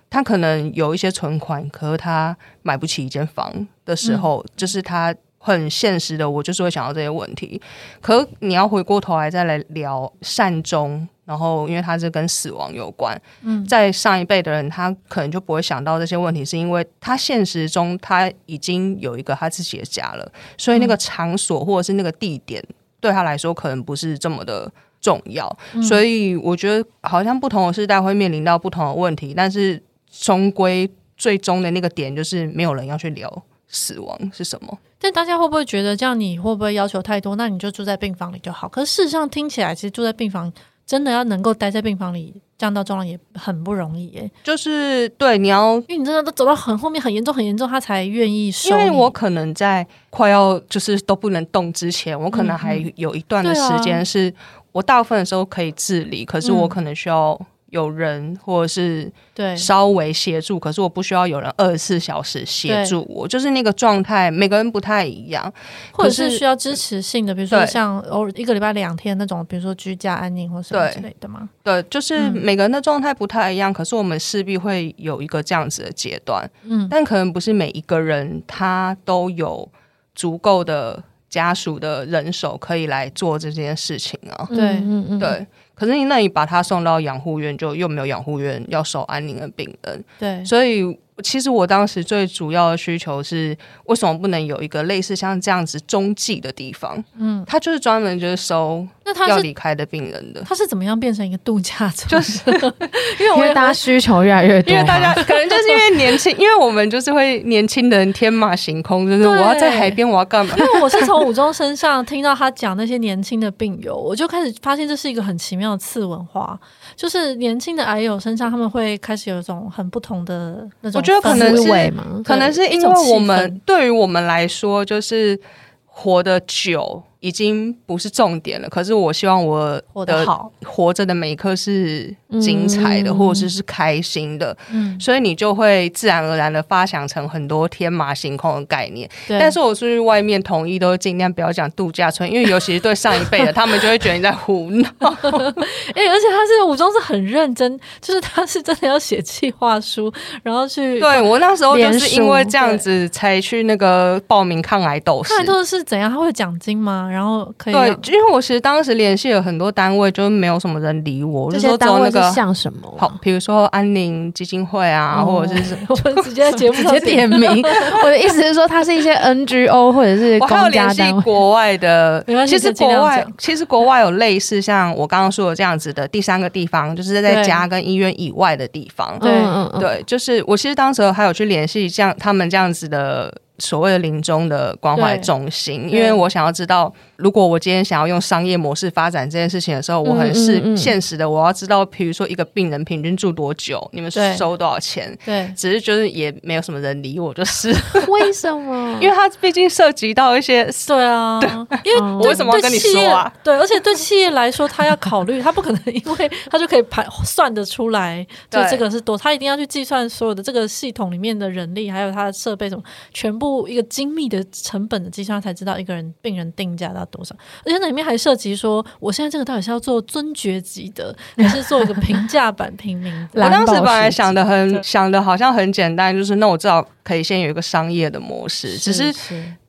他可能有一些存款，可是他买不起一间房的时候，嗯、就是他很现实的，我就是会想到这些问题。可你要回过头来再来聊善终，然后因为他是跟死亡有关，嗯，在上一辈的人，他可能就不会想到这些问题，是因为他现实中他已经有一个他自己的家了，所以那个场所或者是那个地点对他来说可能不是这么的重要。嗯、所以我觉得好像不同的世代会面临到不同的问题，但是。终归最终的那个点就是没有人要去聊死亡是什么。但大家会不会觉得这样？你会不会要求太多？那你就住在病房里就好。可是事实上听起来，其实住在病房真的要能够待在病房里降到重症也很不容易耶。就是对你要，因为你真的都走到很后面很严重很严重，他才愿意收。因为我可能在快要就是都不能动之前，我可能还有一段的时间是我大部分的时候可以自理，可是我可能需要。有人或者是对。稍微协助，可是我不需要有人二十四小时协助我，就是那个状态，每个人不太一样，或者是需要支持性的，比如说像偶尔一个礼拜两天那种，比如说居家安宁或什么之类的吗？对，就是每个人的状态不太一样，可是我们势必会有一个这样子的阶段，嗯，但可能不是每一个人他都有足够的家属的人手可以来做这件事情啊，对，嗯嗯，对。可是你那你把他送到养护院，就又没有养护院要收安宁的病人，对，所以。其实我当时最主要的需求是，为什么不能有一个类似像这样子中继的地方？嗯，他就是专门就是收那他要离开的病人的。他是怎么样变成一个度假村？就是 因为我因为大家需求越来越多，因为大家可能就是因为年轻，因为我们就是会年轻的人天马行空，就是我要在海边，我要干嘛？因为我是从武忠身上听到他讲那些年轻的病友，我就开始发现这是一个很奇妙的次文化，就是年轻的癌友身上他们会开始有一种很不同的那种。我觉得可能是，可能是因为我们对于我们来说，就是活得久，已经不是重点了，可是我希望我活得好，活着的每一刻是精彩的，嗯、或者是是开心的。嗯，所以你就会自然而然的发想成很多天马行空的概念。对，但是我出去外面统一都尽量不要讲度假村，因为尤其是对上一辈的，他们就会觉得你在胡闹。哎、欸，而且他是武装是很认真，就是他是真的要写计划书，然后去。对，我那时候就是因为这样子才去那个报名抗癌斗士。抗癌斗士是怎样？他会奖金吗？然后可以对，因为我其实当时联系了很多单位，就是没有什么人理我。这些单位是像什么？好，比如说安宁基金会啊，或者是 我们直接在节目上直接点名。我的意思是说，它是一些 NGO 或者是公家单位。联系国外的，其实国外其实国外有类似像我刚刚说的这样子的第三个地方，就是在家跟医院以外的地方。对对，就是我其实当时还有去联系像他们这样子的。所谓的临终的关怀中心，因为我想要知道，如果我今天想要用商业模式发展这件事情的时候，我很是现实的，我要知道，比如说一个病人平均住多久，你们收多少钱？对，只是就是也没有什么人理我，就是为什么？因为他毕竟涉及到一些，对啊，对，因为我为什么要跟你说啊？对，而且对企业来说，他要考虑，他不可能因为他就可以排算得出来，就这个是多，他一定要去计算所有的这个系统里面的人力，还有他的设备什么，全部。一个精密的成本的计算，才知道一个人病人定价到多少，而且那里面还涉及说，我现在这个到底是要做尊爵级的，还是做一个平价版平民？我当时本来想的很 想的，好像很简单，就是那我至少可以先有一个商业的模式。是只是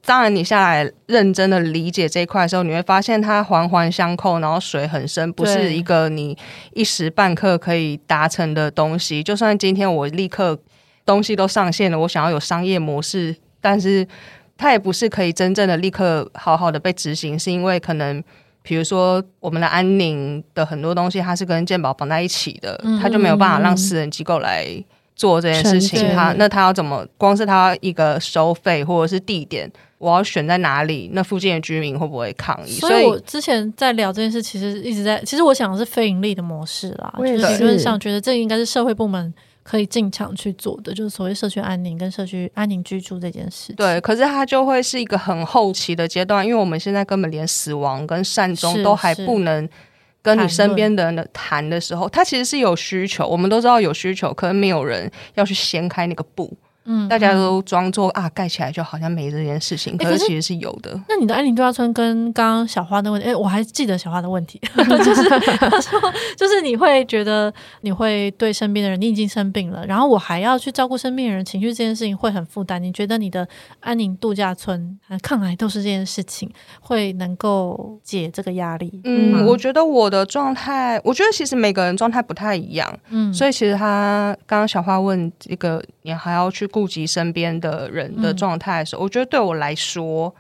当然，你下来认真的理解这一块的时候，你会发现它环环相扣，然后水很深，不是一个你一时半刻可以达成的东西。就算今天我立刻东西都上线了，我想要有商业模式。但是它也不是可以真正的立刻好好的被执行，是因为可能比如说我们的安宁的很多东西，它是跟健保绑在一起的，它就没有办法让私人机构来做这件事情。它那它要怎么？光是它一个收费或者是地点，我要选在哪里？那附近的居民会不会抗议？所以我之前在聊这件事，其实一直在，其实我想的是非盈利的模式啦，就是理论上觉得这应该是社会部门。可以进场去做的，就是所谓社区安宁跟社区安宁居住这件事。对，可是它就会是一个很后期的阶段，因为我们现在根本连死亡跟善终都还不能跟你身边的人谈的时候，它其实是有需求。我们都知道有需求，可是没有人要去掀开那个布。嗯，大家都装作啊，盖起来就好像没这件事情，可是其实是有的。那你的安宁度假村跟刚刚小花的问题，哎，我还记得小花的问题，就是他说，就是你会觉得你会对身边的人，你已经生病了，然后我还要去照顾身边的人情绪，这件事情会很负担。你觉得你的安宁度假村抗癌都是这件事情会能够解这个压力？嗯，我觉得我的状态，我觉得其实每个人状态不太一样，嗯，所以其实他刚刚小花问这个，你还要去。顾及身边的人的状态的时候，嗯、我觉得对我来说，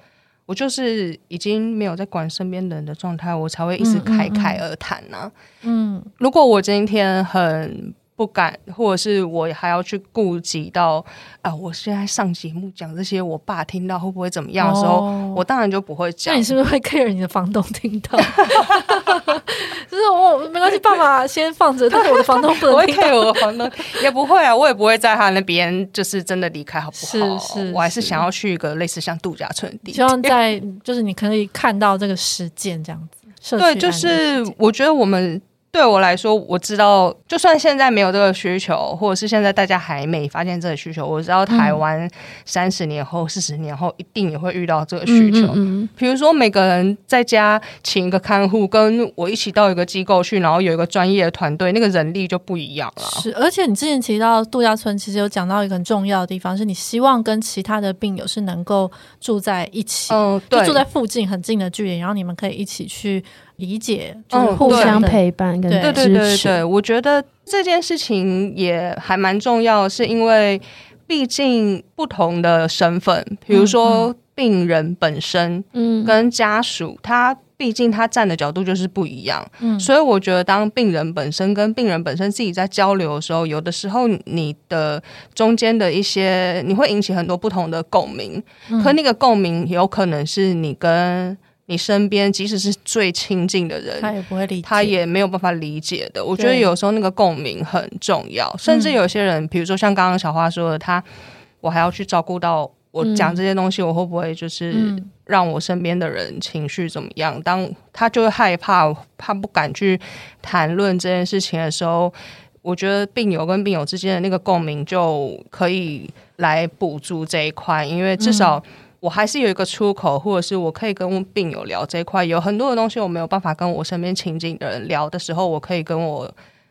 我就是已经没有在管身边人的状态，我才会一直侃侃而谈呢、啊。嗯，如果我今天很。不敢，或者是我还要去顾及到啊、呃！我现在上节目讲这些，我爸听到会不会怎么样的时候，哦、我当然就不会讲。那你是不是会 care 你的房东听到？就是我没关系，爸爸先放着，但是我的房东不能 听到。我会 care 我的房东也不会啊，我也不会在他那边就是真的离开，好不好？是是，我还是想要去一个类似像度假村的地方，希望在就是你可以看到这个实践这样子。对，就是我觉得我们。对我来说，我知道，就算现在没有这个需求，或者是现在大家还没发现这个需求，我知道台湾三十年后、四十年后一定也会遇到这个需求。嗯，比如说，每个人在家请一个看护，跟我一起到一个机构去，然后有一个专业的团队，那个人力就不一样了。是，而且你之前提到度假村，其实有讲到一个很重要的地方，是你希望跟其他的病友是能够住在一起，嗯，对，就住在附近很近的距离，然后你们可以一起去。理解，就是互相陪伴跟支持。对对对对对，我觉得这件事情也还蛮重要，是因为毕竟不同的身份，比如说病人本身，嗯，跟家属，他毕竟他站的角度就是不一样，嗯，所以我觉得当病人本身跟病人本身自己在交流的时候，有的时候你的中间的一些，你会引起很多不同的共鸣，可那个共鸣有可能是你跟。你身边即使是最亲近的人，他也不会理解，他也没有办法理解的。我觉得有时候那个共鸣很重要，甚至有些人，比如说像刚刚小花说的，他我还要去照顾到我讲这些东西，我会不会就是让我身边的人情绪怎么样？当他就会害怕，他不敢去谈论这件事情的时候，我觉得病友跟病友之间的那个共鸣就可以来补足这一块，因为至少我还是有一个出口，或者是我可以跟病友聊这一块。有很多的东西我没有办法跟我身边亲近的人聊的时候，我可以跟我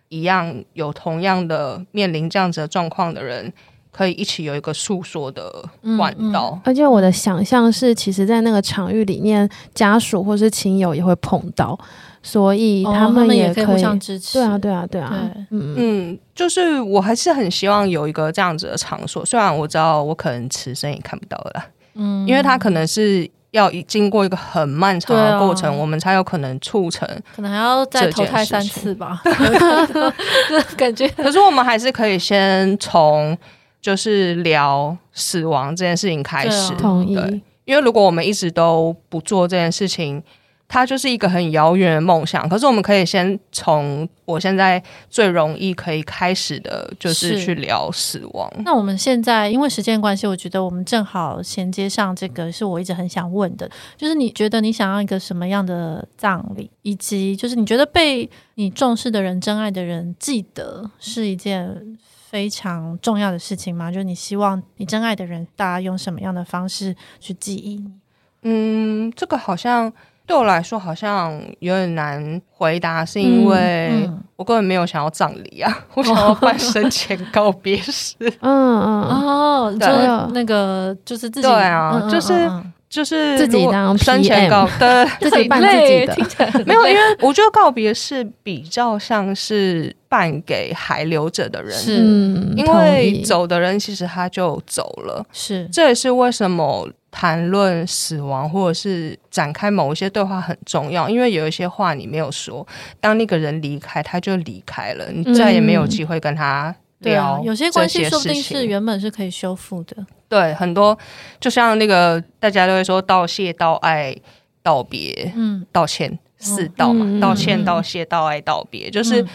一样有同样的面临这样子的状况的人。可以一起有一个诉说的管道，嗯嗯，而且我的想象是，其实，在那个场域里面，家属或是亲友也会碰到，所以他们也可以，哦，可以互相支持。对啊，对啊，对啊。嗯，就是我还是很希望有一个这样子的场所，虽然我知道我可能此生也看不到了，嗯，因为它可能是要经过一个很漫长的过程，啊，我们才有可能促成，可能还要再投胎三次吧，感觉。可是我们还是可以先从。就是聊死亡这件事情开始，对，同意。因为如果我们一直都不做这件事情，它就是一个很遥远的梦想。可是我们可以先从我现在最容易可以开始的，就是去聊死亡。那我们现在因为时间关系，我觉得我们正好衔接上这个，是我一直很想问的，就是你觉得你想要一个什么样的葬礼，以及就是你觉得被你重视的人、真爱的人记得，是一件非常重要的事情吗？就是你希望你真爱的人，大家用什么样的方式去记忆你？嗯，这个好像对我来说好像有点难回答，是因为我根本没有想要葬礼啊，嗯嗯、我想要 办生前告别式。嗯嗯哦，对，那个就是自己对啊，就是。就是自己当生前告，对，自己办自己的，没有，因为我觉得告别是比较像是办给还留着的人，是，因为走的人其实他就走了，是，这也是为什么谈论死亡或者是展开某一些对话很重要，因为有一些话你没有说，当那个人离开，他就离开了，你再也没有机会跟他对啊，有些关系说不定是原本是可以修复的。对，很多就像那个大家都会说道谢、道爱、道别，嗯，道歉四道嘛，嗯、道歉、道谢、道爱、道别，就是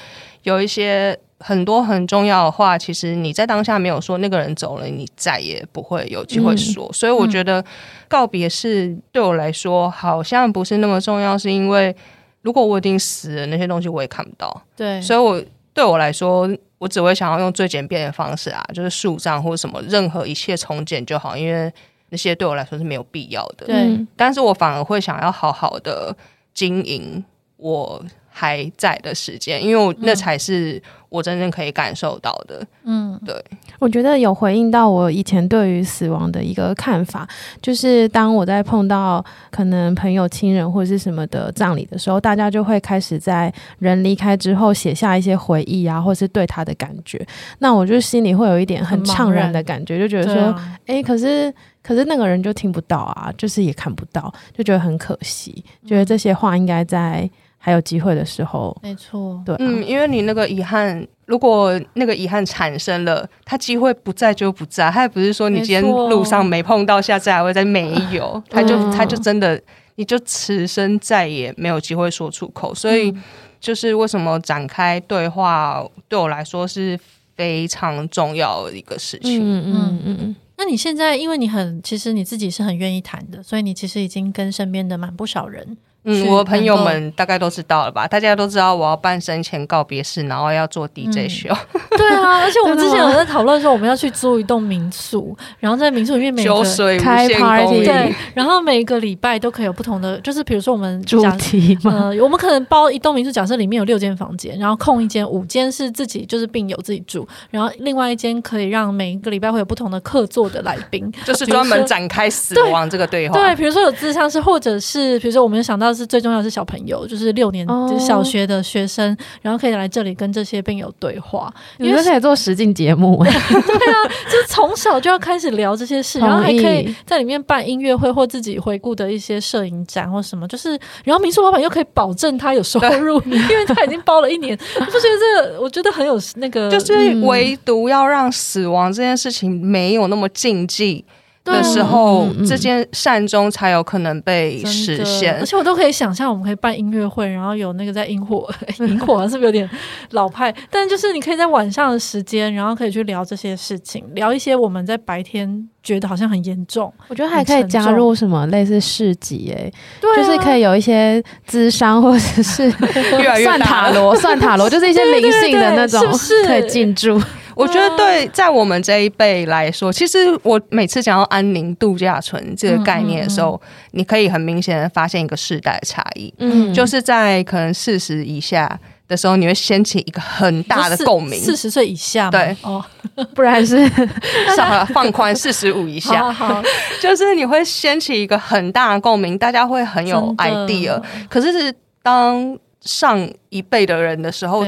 有一些很多很重要的话，其实你在当下没有说，那个人走了，你再也不会有机会说。嗯、所以我觉得告别是对我来说好像不是那么重要，是因为如果我已经死了，那些东西我也看不到。对，所以我对我来说。我只会想要用最简便的方式啊，就是树葬或者什么，任何一切从简就好，因为那些对我来说是没有必要的。对，但是我反而会想要好好的经营我还在的时间，因为我那才是我真正可以感受到的。嗯，对，我觉得有回应到我以前对于死亡的一个看法，就是当我在碰到可能朋友、亲人或者是什么的葬礼的时候，大家就会开始在人离开之后写下一些回忆啊，或是对他的感觉。那我就心里会有一点很怅然的感觉，就觉得说，哎、啊，可是可是那个人就听不到啊，就是也看不到，就觉得很可惜，觉得这些话应该在。还有机会的时候，没错，对、啊，嗯，因为你那个遗憾，如果那个遗憾产生了，他机会不在就不在，他也不是说你今天路上没碰到，下次还会再没有，他就他就真的，你就此生再也没有机会说出口，所以就是为什么展开对话对我来说是非常重要的一个事情，嗯嗯。嗯嗯。那你现在，因为你很，其实你自己是很愿意谈的，所以你其实已经跟身边的蛮不少人。嗯，我的朋友们大概都知道了吧？大家都知道我要办生前告别式，然后要做 DJ 秀。嗯、对啊，而且我们之前有在讨论说，我们要去租一栋民宿，然后在民宿里面每个开 party，对，然后每一个礼拜都可以有不同的，就是比如说我们主题嘛，呃，我们可能包一栋民宿，假设里面有六间房间，然后空一间，五间是自己就是病友自己住，然后另外一间可以让每一个礼拜会有不同的客座的来宾，就是专门展开死亡这个对话。对，比如说有智商是，或者是比如说我们想到是最重要的是小朋友，就是六年就是小学的学生，然后可以来这里跟这些病友对话，你们可以做实境节目。对啊，就是从小就要开始聊这些事，然后还可以在里面办音乐会或自己回顾的一些摄影展或什么，就是然后民宿老板又可以保证他有收入，因为他已经包了一年。我不觉得这个，我觉得很有那个，就是唯独要让死亡这件事情没有那么禁忌。的时候，这件善终才有可能被实现。而且我都可以想象，我们可以办音乐会，然后有那个在萤火，萤火是不是有点老派？但就是你可以在晚上的时间，然后可以去聊这些事情，聊一些我们在白天觉得好像很严重。我觉得还可以加入什么类似市集，哎，就是可以有一些咨商或者是 算塔罗，算塔罗就是一些灵性的那种，可以进驻。我觉得对，在我们这一辈来说，其实我每次讲到安宁度假村这个概念的时候，嗯嗯嗯，你可以很明显的发现一个世代差异。嗯，就是在可能四十以下的时候，你会掀起一个很大的共鸣。四十岁以下，对哦，不然是 放放宽四十五以下，就是你会掀起一个很大的共鸣，大家会很有 idea。可是是当。上一辈的人的时候，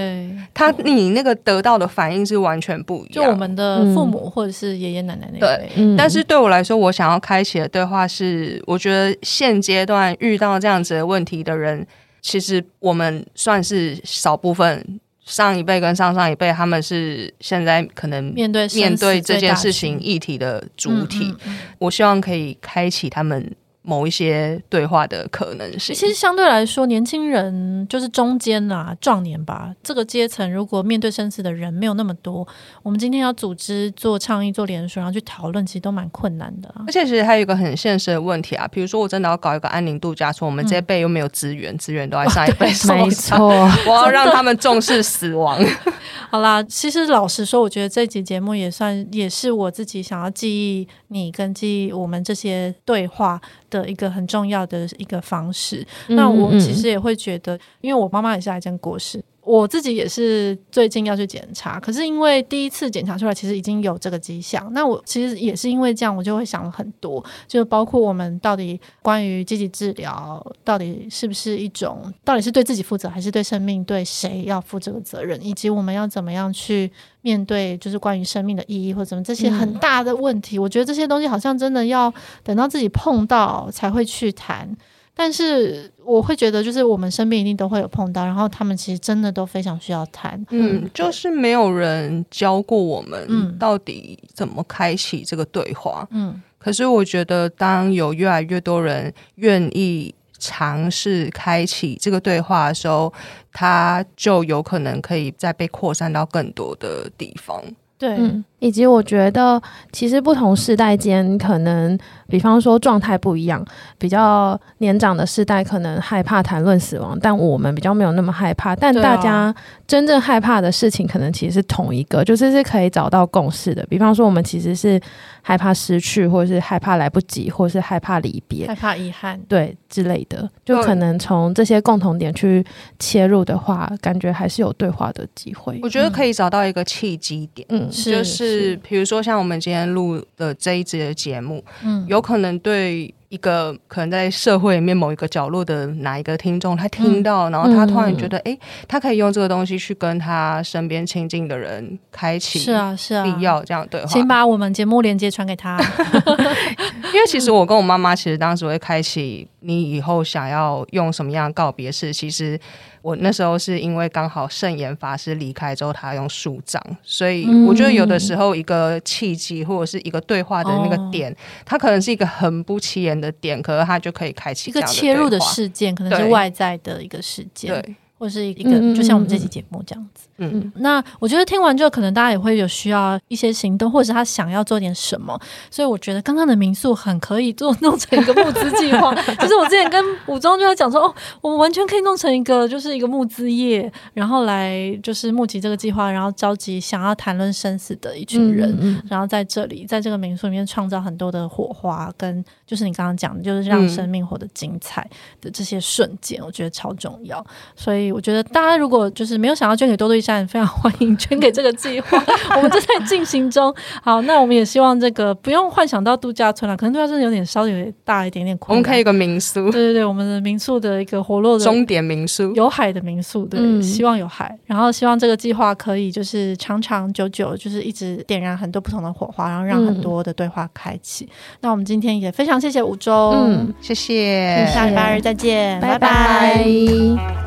他你那个得到的反应是完全不一样。就我们的父母或者是爷爷奶奶那对，但是对我来说，我想要开启的对话是，我觉得现阶段遇到这样子的问题的人，其实我们算是少部分。上一辈跟上上一辈，他们是现在可能面对面对这件事情议题的主体。我希望可以开启他们。某一些对话的可能性，其实相对来说，年轻人就是中间啊，壮年吧，这个阶层如果面对生死的人没有那么多，我们今天要组织做倡议、做联署，然后去讨论，其实都蛮困难的啊。而且其实还有一个很现实的问题啊，比如说我真的要搞一个安宁度假村，我们这一辈又没有资源，资源都在上一辈手上，没错，我要让他们重视死亡。好啦，其实老实说，我觉得这集节目也算也是我自己想要记忆你跟记忆我们这些对话的一个很重要的一个方式，嗯、那我其实也会觉得，因为我妈妈也是癌症过世。我自己也是最近要去检查，可是因为第一次检查出来其实已经有这个迹象，那我其实也是因为这样，我就会想了很多，就包括我们到底关于积极治疗到底是不是一种，到底是对自己负责还是对生命对谁要负这个责任，以及我们要怎么样去面对就是关于生命的意义或者怎么这些很大的问题，我觉得这些东西好像真的要等到自己碰到才会去谈。但是我会觉得，就是我们身边一定都会有碰到，然后他们其实真的都非常需要谈。嗯，就是没有人教过我们到底怎么开启这个对话。嗯，可是我觉得，当有越来越多人愿意尝试开启这个对话的时候，它就有可能可以再被扩散到更多的地方。对。嗯以及我觉得，其实不同世代间可能，比方说状态不一样，比较年长的世代可能害怕谈论死亡，但我们比较没有那么害怕。但大家真正害怕的事情，可能其实是同一个，就是是可以找到共识的。比方说，我们其实是害怕失去，或者是害怕来不及，或者是害怕离别，害怕遗憾，对之类的，就可能从这些共同点去切入的话，感觉还是有对话的机会。我觉得可以找到一个契机点，嗯，就是。是，比如说像我们今天录的这一集的节目，嗯，有可能对一个可能在社会里面某一个角落的哪一个听众，他听到，嗯、然后他突然觉得，哎、嗯，他可以用这个东西去跟他身边亲近的人开启，是啊，是啊，必要这样对话。请把我们节目连接传给他，因为其实我跟我妈妈，其实当时会开启你以后想要用什么样的告别式，其实。我那时候是因为刚好圣严法师离开之后，他用树葬，所以我觉得有的时候一个契机或者是一个对话的那个点，嗯、它可能是一个很不起眼的点，可是它就可以开启一个切入的事件，可能是外在的一个事件，对，或是一个就像我们这期节目这样子。嗯，那我觉得听完之后，可能大家也会有需要一些行动，或者是他想要做点什么。所以我觉得刚刚的民宿很可以做弄成一个募资计划。就是我之前跟武装就在讲说，哦，我们完全可以弄成一个，就是一个募资业，然后来就是募集这个计划，然后召集想要谈论生死的一群人，嗯嗯、然后在这里，在这个民宿里面创造很多的火花，跟就是你刚刚讲的，就是让生命活得精彩的这些瞬间，我觉得超重要。所以我觉得大家如果就是没有想要捐给多多益善，非常欢迎捐给这个计划，我们正在进行中。好，那我们也希望这个不用幻想到度假村了，可能度假村有点稍微有点大一点点困难。我们可以有个民宿，对对对，我们的民宿的一个活络的终点民宿，有海的民宿，对，嗯、希望有海。然后希望这个计划可以就是长长久久，就是一直点燃很多不同的火花，然后让很多的对话开启。嗯、那我们今天也非常谢谢五周，嗯，谢谢，下礼拜日再见，拜拜。拜拜。